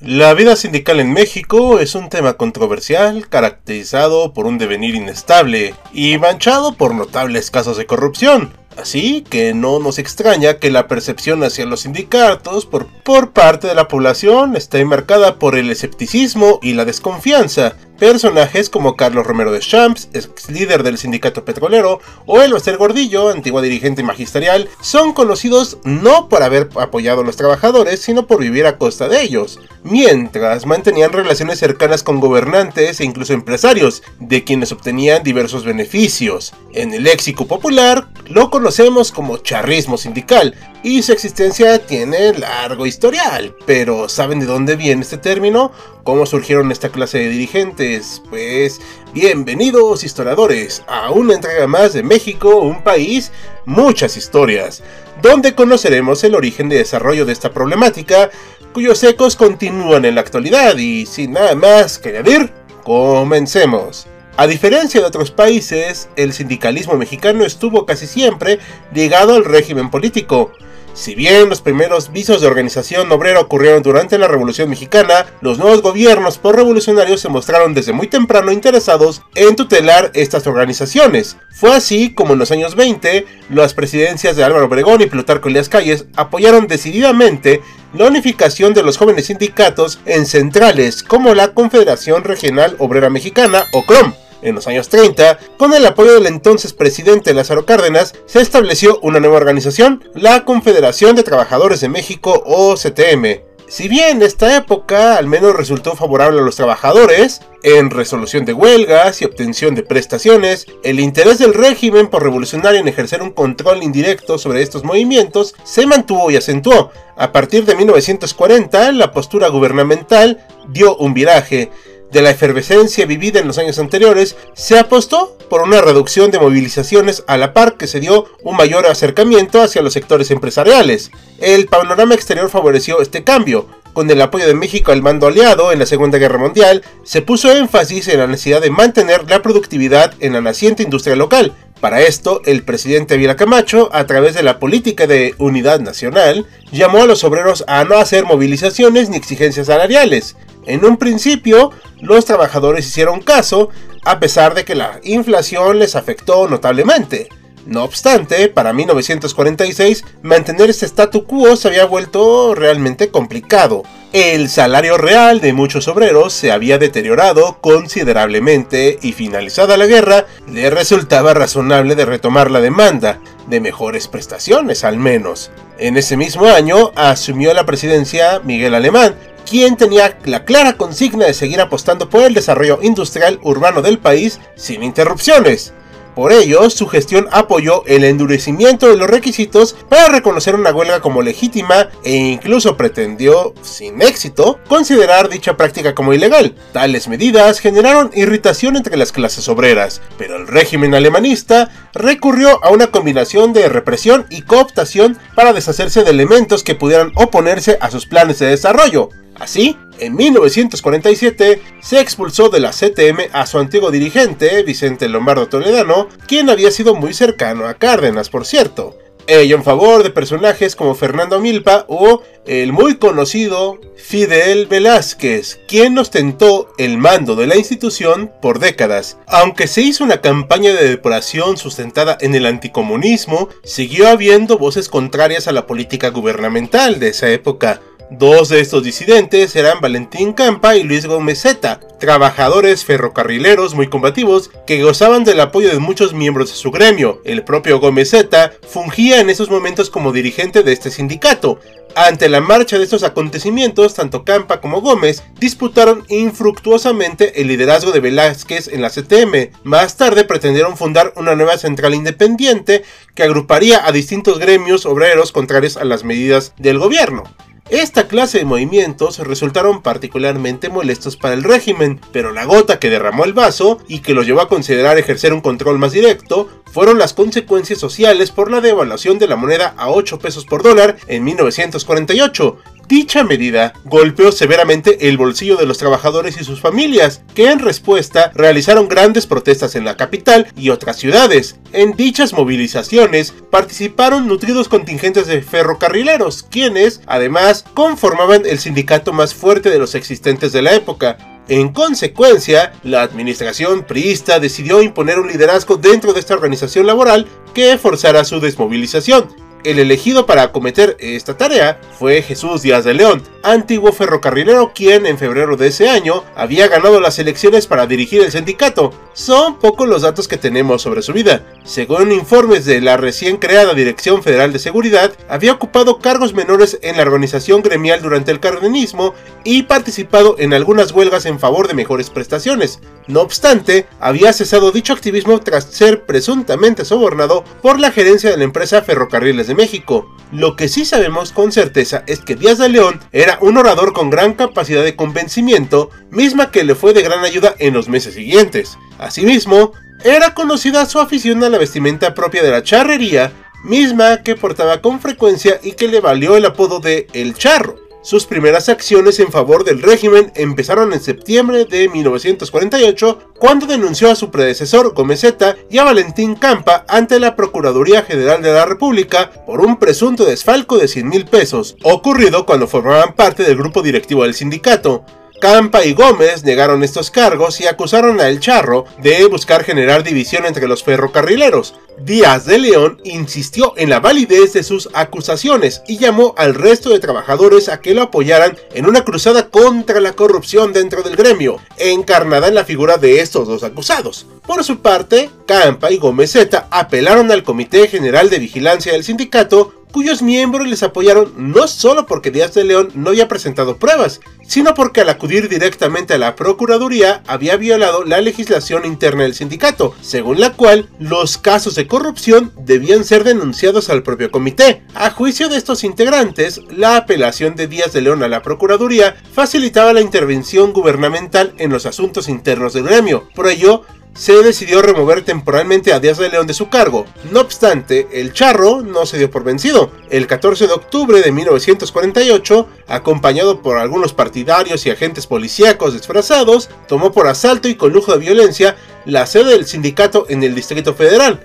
La vida sindical en México es un tema controversial, caracterizado por un devenir inestable y manchado por notables casos de corrupción. Así que no nos extraña que la percepción hacia los sindicatos por, por parte de la población esté marcada por el escepticismo y la desconfianza, Personajes como Carlos Romero de Champs, ex líder del sindicato petrolero, o Elvester Gordillo, antigua dirigente magisterial, son conocidos no por haber apoyado a los trabajadores, sino por vivir a costa de ellos, mientras mantenían relaciones cercanas con gobernantes e incluso empresarios, de quienes obtenían diversos beneficios. En el léxico popular lo conocemos como charrismo sindical, y su existencia tiene largo historial. Pero ¿saben de dónde viene este término? ¿Cómo surgieron esta clase de dirigentes? Pues bienvenidos historiadores a una entrega más de México, un país, muchas historias, donde conoceremos el origen de desarrollo de esta problemática, cuyos ecos continúan en la actualidad y sin nada más que añadir, comencemos. A diferencia de otros países, el sindicalismo mexicano estuvo casi siempre ligado al régimen político, si bien los primeros visos de organización obrera ocurrieron durante la Revolución Mexicana, los nuevos gobiernos por revolucionarios se mostraron desde muy temprano interesados en tutelar estas organizaciones. Fue así como en los años 20, las presidencias de Álvaro Obregón y Plutarco Elías Calles apoyaron decididamente la unificación de los jóvenes sindicatos en centrales como la Confederación Regional Obrera Mexicana o CROM en los años 30, con el apoyo del entonces presidente Lázaro Cárdenas, se estableció una nueva organización, la Confederación de Trabajadores de México o CTM. Si bien esta época al menos resultó favorable a los trabajadores, en resolución de huelgas y obtención de prestaciones, el interés del régimen por revolucionario en ejercer un control indirecto sobre estos movimientos se mantuvo y acentuó. A partir de 1940, la postura gubernamental dio un viraje, de la efervescencia vivida en los años anteriores, se apostó por una reducción de movilizaciones a la par que se dio un mayor acercamiento hacia los sectores empresariales. El panorama exterior favoreció este cambio. Con el apoyo de México al mando aliado en la Segunda Guerra Mundial, se puso énfasis en la necesidad de mantener la productividad en la naciente industria local. Para esto, el presidente Vila Camacho, a través de la política de unidad nacional, llamó a los obreros a no hacer movilizaciones ni exigencias salariales. En un principio, los trabajadores hicieron caso, a pesar de que la inflación les afectó notablemente. No obstante, para 1946, mantener este statu quo se había vuelto realmente complicado. El salario real de muchos obreros se había deteriorado considerablemente y finalizada la guerra, le resultaba razonable de retomar la demanda, de mejores prestaciones al menos. En ese mismo año asumió la presidencia Miguel Alemán, quien tenía la clara consigna de seguir apostando por el desarrollo industrial urbano del país sin interrupciones. Por ello, su gestión apoyó el endurecimiento de los requisitos para reconocer una huelga como legítima e incluso pretendió, sin éxito, considerar dicha práctica como ilegal. Tales medidas generaron irritación entre las clases obreras, pero el régimen alemanista recurrió a una combinación de represión y cooptación para deshacerse de elementos que pudieran oponerse a sus planes de desarrollo. Así, en 1947 se expulsó de la CTM a su antiguo dirigente, Vicente Lombardo Toledano, quien había sido muy cercano a Cárdenas, por cierto. ello en favor de personajes como Fernando Milpa o el muy conocido Fidel Velázquez, quien ostentó el mando de la institución por décadas. Aunque se hizo una campaña de depuración sustentada en el anticomunismo, siguió habiendo voces contrarias a la política gubernamental de esa época. Dos de estos disidentes eran Valentín Campa y Luis Gómez Zeta, trabajadores ferrocarrileros muy combativos que gozaban del apoyo de muchos miembros de su gremio. El propio Gómez Zeta fungía en esos momentos como dirigente de este sindicato. Ante la marcha de estos acontecimientos, tanto Campa como Gómez disputaron infructuosamente el liderazgo de Velázquez en la CTM. Más tarde pretendieron fundar una nueva central independiente que agruparía a distintos gremios obreros contrarios a las medidas del gobierno. Esta clase de movimientos resultaron particularmente molestos para el régimen, pero la gota que derramó el vaso y que los llevó a considerar ejercer un control más directo fueron las consecuencias sociales por la devaluación de la moneda a 8 pesos por dólar en 1948, Dicha medida golpeó severamente el bolsillo de los trabajadores y sus familias, que en respuesta realizaron grandes protestas en la capital y otras ciudades. En dichas movilizaciones participaron nutridos contingentes de ferrocarrileros, quienes, además, conformaban el sindicato más fuerte de los existentes de la época, en consecuencia, la administración priista decidió imponer un liderazgo dentro de esta organización laboral que forzara su desmovilización, el elegido para acometer esta tarea fue Jesús Díaz de León, antiguo ferrocarrilero quien en febrero de ese año había ganado las elecciones para dirigir el sindicato. Son pocos los datos que tenemos sobre su vida. Según informes de la recién creada Dirección Federal de Seguridad, había ocupado cargos menores en la organización gremial durante el cardenismo y participado en algunas huelgas en favor de mejores prestaciones. No obstante, había cesado dicho activismo tras ser presuntamente sobornado por la gerencia de la empresa Ferrocarriles de México. Lo que sí sabemos con certeza es que Díaz de León era un orador con gran capacidad de convencimiento, misma que le fue de gran ayuda en los meses siguientes. Asimismo, era conocida su afición a la vestimenta propia de la charrería, misma que portaba con frecuencia y que le valió el apodo de El Charro. Sus primeras acciones en favor del régimen empezaron en septiembre de 1948, cuando denunció a su predecesor Gomezeta y a Valentín Campa ante la Procuraduría General de la República por un presunto desfalco de 100 mil pesos, ocurrido cuando formaban parte del grupo directivo del sindicato. Campa y Gómez negaron estos cargos y acusaron a El Charro de buscar generar división entre los ferrocarrileros. Díaz de León insistió en la validez de sus acusaciones y llamó al resto de trabajadores a que lo apoyaran en una cruzada contra la corrupción dentro del gremio, encarnada en la figura de estos dos acusados. Por su parte, Campa y Gómez apelaron al Comité General de Vigilancia del sindicato cuyos miembros les apoyaron no solo porque Díaz de León no había presentado pruebas, sino porque al acudir directamente a la Procuraduría había violado la legislación interna del sindicato, según la cual los casos de corrupción debían ser denunciados al propio comité. A juicio de estos integrantes, la apelación de Díaz de León a la Procuraduría facilitaba la intervención gubernamental en los asuntos internos del gremio. Por ello, se decidió remover temporalmente a Díaz de León de su cargo. No obstante, el charro no se dio por vencido. El 14 de octubre de 1948, acompañado por algunos partidarios y agentes policíacos disfrazados, tomó por asalto y con lujo de violencia la sede del sindicato en el Distrito Federal.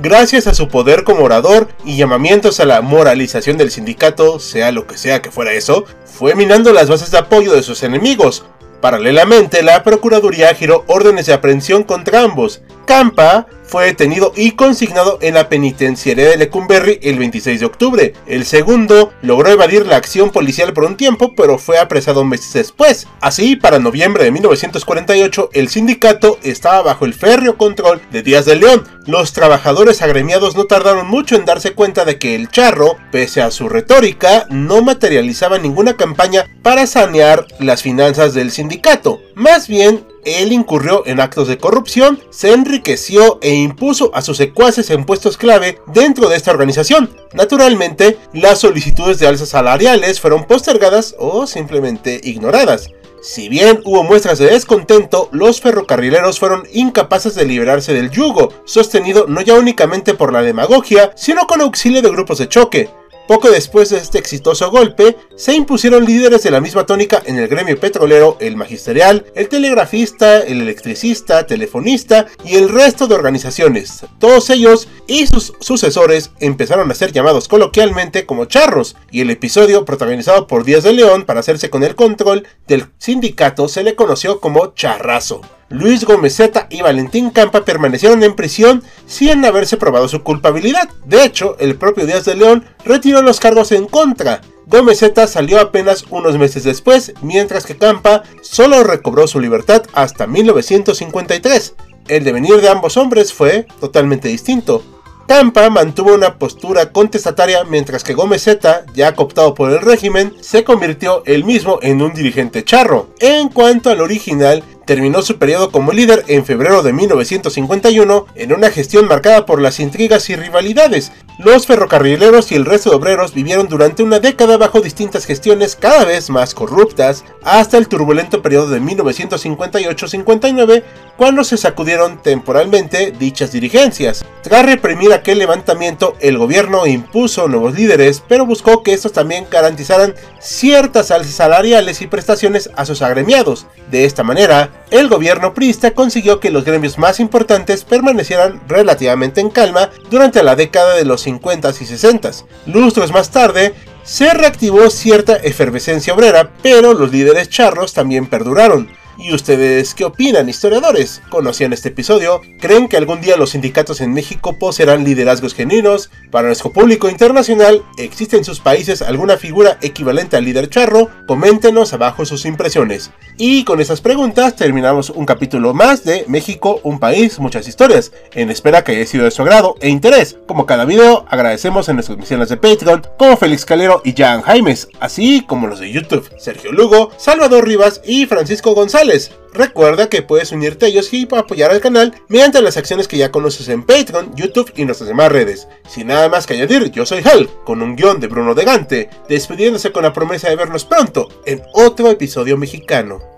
Gracias a su poder como orador y llamamientos a la moralización del sindicato, sea lo que sea que fuera eso, fue minando las bases de apoyo de sus enemigos, Paralelamente, la Procuraduría giró órdenes de aprehensión contra ambos. Campa fue detenido y consignado en la penitenciaría de Lecumberri el 26 de octubre. El segundo logró evadir la acción policial por un tiempo, pero fue apresado meses después. Así, para noviembre de 1948, el sindicato estaba bajo el férreo control de Díaz de León. Los trabajadores agremiados no tardaron mucho en darse cuenta de que el charro, pese a su retórica, no materializaba ninguna campaña para sanear las finanzas del sindicato. Más bien, él incurrió en actos de corrupción, se enriqueció e impuso a sus secuaces en puestos clave dentro de esta organización. Naturalmente, las solicitudes de alzas salariales fueron postergadas o simplemente ignoradas. Si bien hubo muestras de descontento, los ferrocarrileros fueron incapaces de liberarse del yugo, sostenido no ya únicamente por la demagogia, sino con auxilio de grupos de choque. Poco después de este exitoso golpe, se impusieron líderes de la misma tónica en el gremio petrolero, el magisterial, el telegrafista, el electricista, telefonista y el resto de organizaciones. Todos ellos y sus sucesores empezaron a ser llamados coloquialmente como charros, y el episodio protagonizado por Díaz de León para hacerse con el control del sindicato se le conoció como charrazo. Luis Gómezeta y Valentín Campa permanecieron en prisión sin haberse probado su culpabilidad. De hecho, el propio Díaz de León retiró los cargos en contra. Gómezeta salió apenas unos meses después, mientras que Campa solo recobró su libertad hasta 1953. El devenir de ambos hombres fue totalmente distinto. Campa mantuvo una postura contestataria mientras que Gómez ya cooptado por el régimen, se convirtió él mismo en un dirigente charro. En cuanto al original, terminó su periodo como líder en febrero de 1951 en una gestión marcada por las intrigas y rivalidades. Los ferrocarrileros y el resto de obreros vivieron durante una década bajo distintas gestiones cada vez más corruptas, hasta el turbulento periodo de 1958-59, cuando se sacudieron temporalmente dichas dirigencias. Tras reprimir aquel levantamiento, el gobierno impuso nuevos líderes, pero buscó que estos también garantizaran ciertas alzas salariales y prestaciones a sus agremiados. De esta manera, el gobierno priista consiguió que los gremios más importantes permanecieran relativamente en calma durante la década de los 50 y 60. Lustros más tarde, se reactivó cierta efervescencia obrera, pero los líderes charros también perduraron. ¿Y ustedes qué opinan, historiadores? ¿Conocían este episodio? ¿Creen que algún día los sindicatos en México poseerán liderazgos genuinos? Para nuestro público internacional, ¿existe en sus países alguna figura equivalente al líder charro? Coméntenos abajo sus impresiones. Y con esas preguntas terminamos un capítulo más de México, un país, muchas historias. En espera que haya sido de su agrado e interés. Como cada video, agradecemos en nuestras misiones de Patreon, como Félix Calero y Jan Jaimes, así como los de YouTube, Sergio Lugo, Salvador Rivas y Francisco González. Recuerda que puedes unirte a ellos y apoyar al canal mediante las acciones que ya conoces en Patreon, YouTube y nuestras demás redes. Sin nada más que añadir, yo soy Hal, con un guion de Bruno de Gante, despidiéndose con la promesa de vernos pronto en otro episodio mexicano.